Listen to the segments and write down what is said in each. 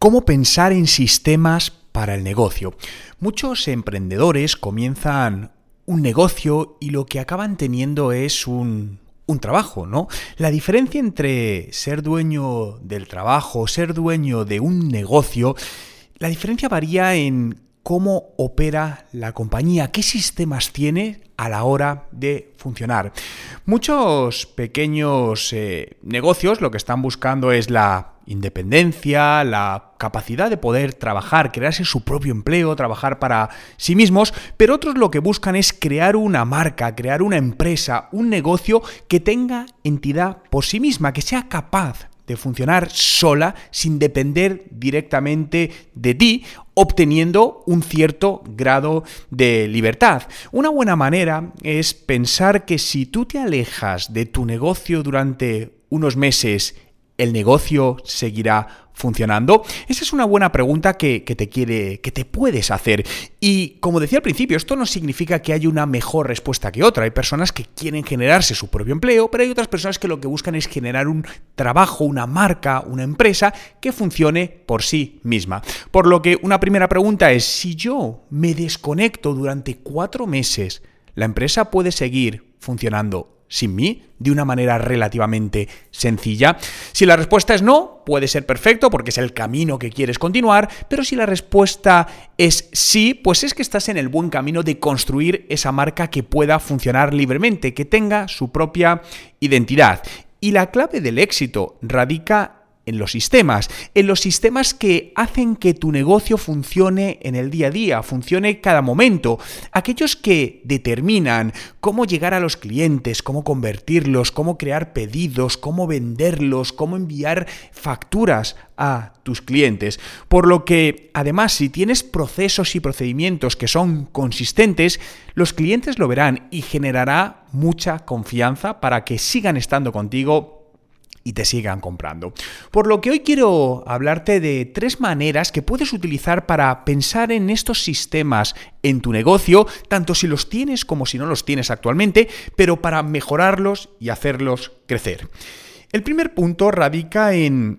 cómo pensar en sistemas para el negocio. Muchos emprendedores comienzan un negocio y lo que acaban teniendo es un, un trabajo, ¿no? La diferencia entre ser dueño del trabajo, ser dueño de un negocio, la diferencia varía en cómo opera la compañía, qué sistemas tiene a la hora de funcionar. Muchos pequeños eh, negocios lo que están buscando es la independencia, la capacidad de poder trabajar, crearse su propio empleo, trabajar para sí mismos, pero otros lo que buscan es crear una marca, crear una empresa, un negocio que tenga entidad por sí misma, que sea capaz de funcionar sola sin depender directamente de ti, obteniendo un cierto grado de libertad. Una buena manera es pensar que si tú te alejas de tu negocio durante unos meses, el negocio seguirá funcionando? Esa es una buena pregunta que, te quiere, que te puedes hacer. Y como decía al principio, esto no significa que haya una mejor respuesta que otra. Hay personas que quieren generarse su propio empleo, pero hay otras personas que lo que buscan es generar un trabajo, una marca, una empresa que funcione por sí misma. Por lo que una primera pregunta es, si yo me desconecto durante cuatro meses, ¿la empresa puede seguir funcionando sin mí de una manera relativamente sencilla? Si la respuesta es no, puede ser perfecto porque es el camino que quieres continuar, pero si la respuesta es sí, pues es que estás en el buen camino de construir esa marca que pueda funcionar libremente, que tenga su propia identidad. Y la clave del éxito radica en los sistemas, en los sistemas que hacen que tu negocio funcione en el día a día, funcione cada momento, aquellos que determinan cómo llegar a los clientes, cómo convertirlos, cómo crear pedidos, cómo venderlos, cómo enviar facturas a tus clientes. Por lo que, además, si tienes procesos y procedimientos que son consistentes, los clientes lo verán y generará mucha confianza para que sigan estando contigo y te sigan comprando. Por lo que hoy quiero hablarte de tres maneras que puedes utilizar para pensar en estos sistemas en tu negocio, tanto si los tienes como si no los tienes actualmente, pero para mejorarlos y hacerlos crecer. El primer punto radica en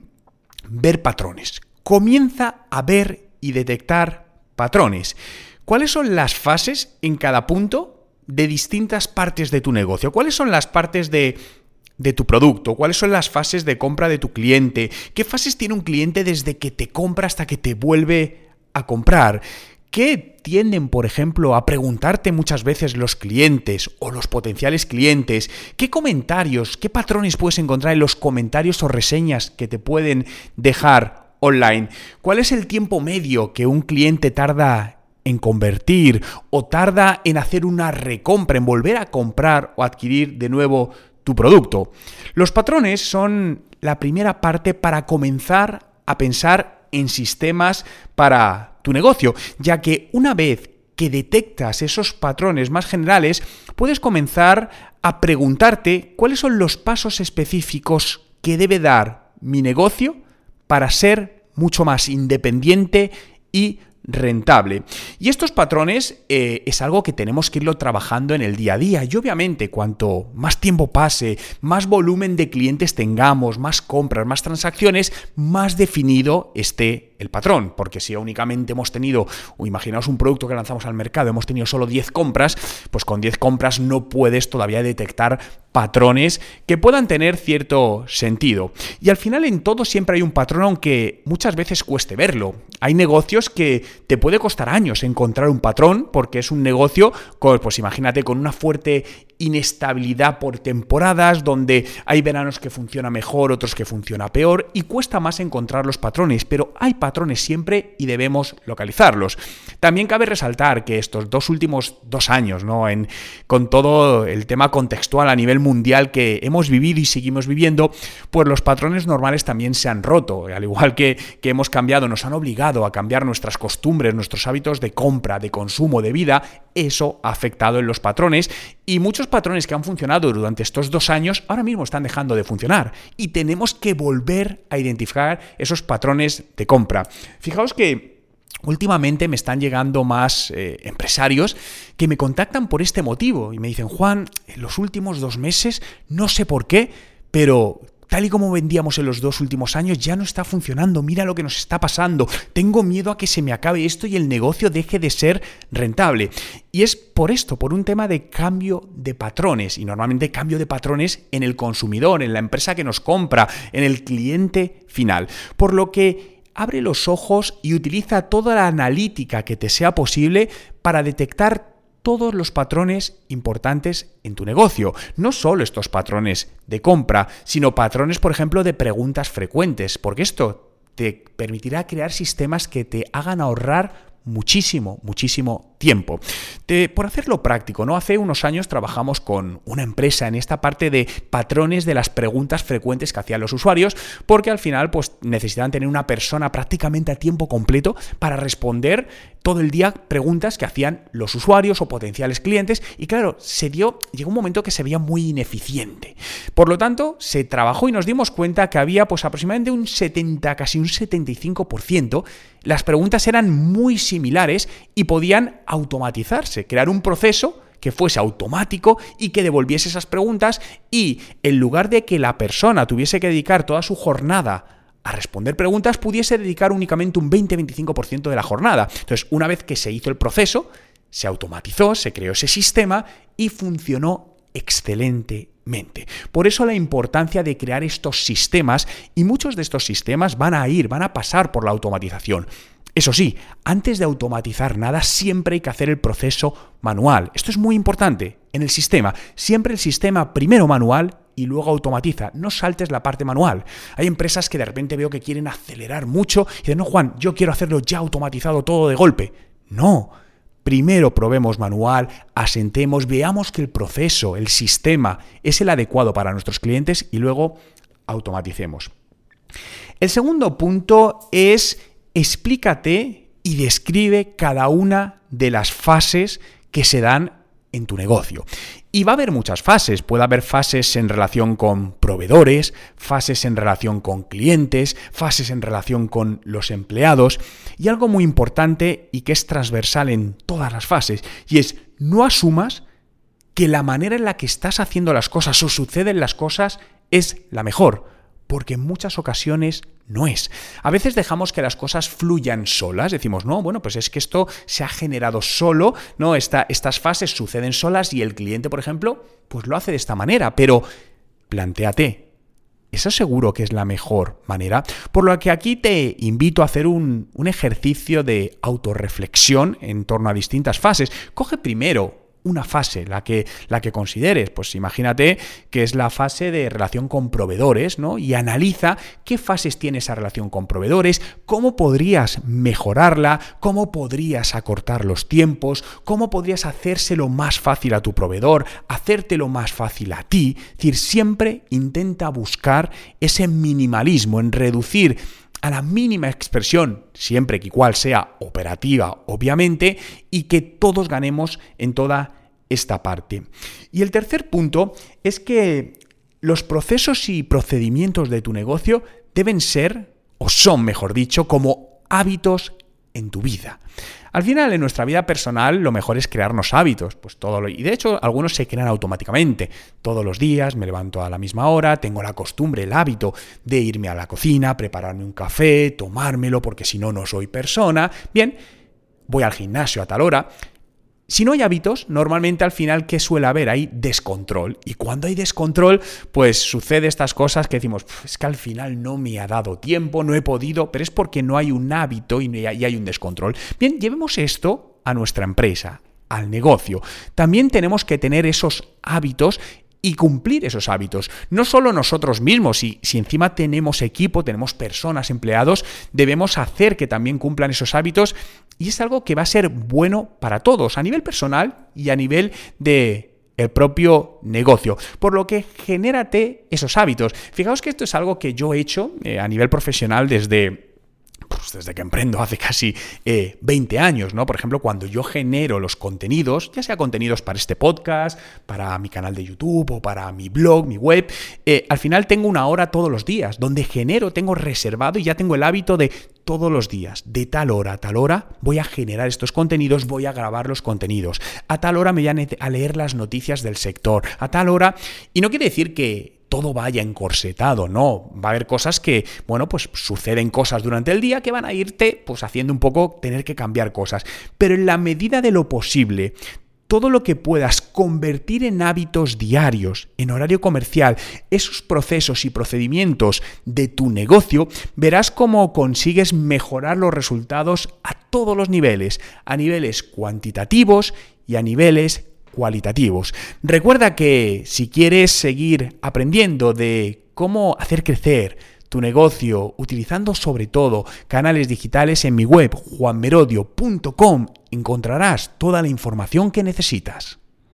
ver patrones. Comienza a ver y detectar patrones. ¿Cuáles son las fases en cada punto de distintas partes de tu negocio? ¿Cuáles son las partes de de tu producto, cuáles son las fases de compra de tu cliente, qué fases tiene un cliente desde que te compra hasta que te vuelve a comprar. ¿Qué tienden, por ejemplo, a preguntarte muchas veces los clientes o los potenciales clientes? ¿Qué comentarios, qué patrones puedes encontrar en los comentarios o reseñas que te pueden dejar online? ¿Cuál es el tiempo medio que un cliente tarda en convertir o tarda en hacer una recompra, en volver a comprar o adquirir de nuevo tu producto. Los patrones son la primera parte para comenzar a pensar en sistemas para tu negocio, ya que una vez que detectas esos patrones más generales, puedes comenzar a preguntarte cuáles son los pasos específicos que debe dar mi negocio para ser mucho más independiente y rentable. Y estos patrones eh, es algo que tenemos que irlo trabajando en el día a día. Y obviamente, cuanto más tiempo pase, más volumen de clientes tengamos, más compras, más transacciones, más definido esté el patrón, porque si únicamente hemos tenido, o imaginaos un producto que lanzamos al mercado, hemos tenido solo 10 compras, pues con 10 compras no puedes todavía detectar patrones que puedan tener cierto sentido. Y al final en todo siempre hay un patrón, aunque muchas veces cueste verlo. Hay negocios que te puede costar años encontrar un patrón, porque es un negocio, pues imagínate, con una fuerte inestabilidad por temporadas, donde hay veranos que funciona mejor, otros que funciona peor, y cuesta más encontrar los patrones, pero hay patrones siempre y debemos localizarlos. También cabe resaltar que estos dos últimos dos años, ¿no? En, con todo el tema contextual a nivel mundial que hemos vivido y seguimos viviendo, pues los patrones normales también se han roto, al igual que, que hemos cambiado, nos han obligado a cambiar nuestras costumbres, nuestros hábitos de compra, de consumo, de vida, eso ha afectado en los patrones y muchos patrones que han funcionado durante estos dos años ahora mismo están dejando de funcionar y tenemos que volver a identificar esos patrones de compra. Fijaos que Últimamente me están llegando más eh, empresarios que me contactan por este motivo y me dicen, Juan, en los últimos dos meses, no sé por qué, pero tal y como vendíamos en los dos últimos años, ya no está funcionando, mira lo que nos está pasando, tengo miedo a que se me acabe esto y el negocio deje de ser rentable. Y es por esto, por un tema de cambio de patrones, y normalmente cambio de patrones en el consumidor, en la empresa que nos compra, en el cliente final. Por lo que abre los ojos y utiliza toda la analítica que te sea posible para detectar todos los patrones importantes en tu negocio. No solo estos patrones de compra, sino patrones, por ejemplo, de preguntas frecuentes, porque esto te permitirá crear sistemas que te hagan ahorrar muchísimo, muchísimo tiempo. por hacerlo práctico, ¿no? Hace unos años trabajamos con una empresa en esta parte de patrones de las preguntas frecuentes que hacían los usuarios, porque al final pues necesitaban tener una persona prácticamente a tiempo completo para responder todo el día preguntas que hacían los usuarios o potenciales clientes y claro, se dio llegó un momento que se veía muy ineficiente. Por lo tanto, se trabajó y nos dimos cuenta que había pues aproximadamente un 70, casi un 75% las preguntas eran muy similares y podían automatizarse, crear un proceso que fuese automático y que devolviese esas preguntas y en lugar de que la persona tuviese que dedicar toda su jornada a responder preguntas, pudiese dedicar únicamente un 20-25% de la jornada. Entonces, una vez que se hizo el proceso, se automatizó, se creó ese sistema y funcionó excelentemente. Por eso la importancia de crear estos sistemas y muchos de estos sistemas van a ir, van a pasar por la automatización. Eso sí, antes de automatizar nada, siempre hay que hacer el proceso manual. Esto es muy importante en el sistema. Siempre el sistema primero manual y luego automatiza. No saltes la parte manual. Hay empresas que de repente veo que quieren acelerar mucho y dicen, no, Juan, yo quiero hacerlo ya automatizado todo de golpe. No. Primero probemos manual, asentemos, veamos que el proceso, el sistema es el adecuado para nuestros clientes y luego automaticemos. El segundo punto es explícate y describe cada una de las fases que se dan en tu negocio. Y va a haber muchas fases. Puede haber fases en relación con proveedores, fases en relación con clientes, fases en relación con los empleados. Y algo muy importante y que es transversal en todas las fases, y es no asumas que la manera en la que estás haciendo las cosas o suceden las cosas es la mejor porque en muchas ocasiones no es. A veces dejamos que las cosas fluyan solas, decimos, no, bueno, pues es que esto se ha generado solo, no, estas fases suceden solas y el cliente, por ejemplo, pues lo hace de esta manera, pero planteate, ¿eso seguro que es la mejor manera? Por lo que aquí te invito a hacer un, un ejercicio de autorreflexión en torno a distintas fases. Coge primero una fase, la que, la que consideres. Pues imagínate que es la fase de relación con proveedores, ¿no? Y analiza qué fases tiene esa relación con proveedores, cómo podrías mejorarla, cómo podrías acortar los tiempos, cómo podrías hacérselo más fácil a tu proveedor, hacértelo más fácil a ti. Es decir, siempre intenta buscar ese minimalismo en reducir a la mínima expresión, siempre que igual sea operativa, obviamente, y que todos ganemos en toda esta parte. Y el tercer punto es que los procesos y procedimientos de tu negocio deben ser, o son, mejor dicho, como hábitos en tu vida. Al final, en nuestra vida personal, lo mejor es crearnos hábitos. Pues todo lo, y de hecho, algunos se crean automáticamente. Todos los días me levanto a la misma hora, tengo la costumbre, el hábito de irme a la cocina, prepararme un café, tomármelo, porque si no, no soy persona. Bien, voy al gimnasio a tal hora. Si no hay hábitos, normalmente al final, ¿qué suele haber? Hay descontrol. Y cuando hay descontrol, pues sucede estas cosas que decimos, es que al final no me ha dado tiempo, no he podido, pero es porque no hay un hábito y hay un descontrol. Bien, llevemos esto a nuestra empresa, al negocio. También tenemos que tener esos hábitos y cumplir esos hábitos. No solo nosotros mismos, si, si encima tenemos equipo, tenemos personas, empleados, debemos hacer que también cumplan esos hábitos y es algo que va a ser bueno para todos, a nivel personal y a nivel de el propio negocio. Por lo que genérate esos hábitos. Fijaos que esto es algo que yo he hecho eh, a nivel profesional desde pues desde que emprendo hace casi 20 eh, años, ¿no? Por ejemplo, cuando yo genero los contenidos, ya sea contenidos para este podcast, para mi canal de YouTube o para mi blog, mi web, eh, al final tengo una hora todos los días, donde genero, tengo reservado y ya tengo el hábito de todos los días, de tal hora a tal hora, voy a generar estos contenidos, voy a grabar los contenidos. A tal hora me voy a leer las noticias del sector, a tal hora. Y no quiere decir que todo vaya encorsetado, no. Va a haber cosas que, bueno, pues suceden cosas durante el día que van a irte, pues haciendo un poco tener que cambiar cosas. Pero en la medida de lo posible, todo lo que puedas convertir en hábitos diarios, en horario comercial, esos procesos y procedimientos de tu negocio, verás cómo consigues mejorar los resultados a todos los niveles, a niveles cuantitativos y a niveles cualitativos. Recuerda que si quieres seguir aprendiendo de cómo hacer crecer tu negocio utilizando sobre todo canales digitales en mi web juanmerodio.com encontrarás toda la información que necesitas.